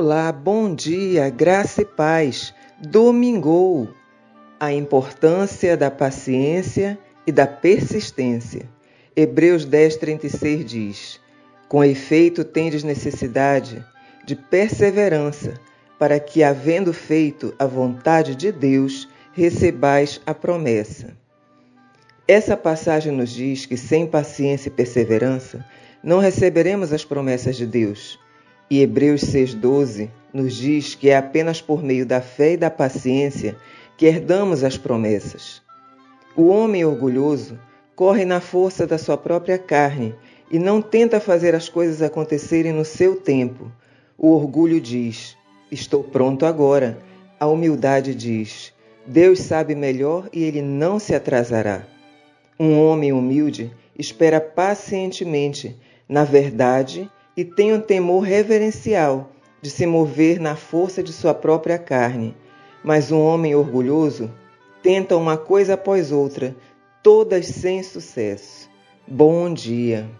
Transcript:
Olá, bom dia, graça e paz. Domingou. A importância da paciência e da persistência. Hebreus 10, 36 diz: Com efeito, tendes necessidade de perseverança, para que, havendo feito a vontade de Deus, recebais a promessa. Essa passagem nos diz que, sem paciência e perseverança, não receberemos as promessas de Deus. E Hebreus 6,12 nos diz que é apenas por meio da fé e da paciência que herdamos as promessas. O homem orgulhoso corre na força da sua própria carne e não tenta fazer as coisas acontecerem no seu tempo. O orgulho diz: Estou pronto agora. A humildade diz: Deus sabe melhor e ele não se atrasará. Um homem humilde espera pacientemente na verdade e tem um temor reverencial de se mover na força de sua própria carne. Mas um homem orgulhoso tenta uma coisa após outra, todas sem sucesso. Bom dia.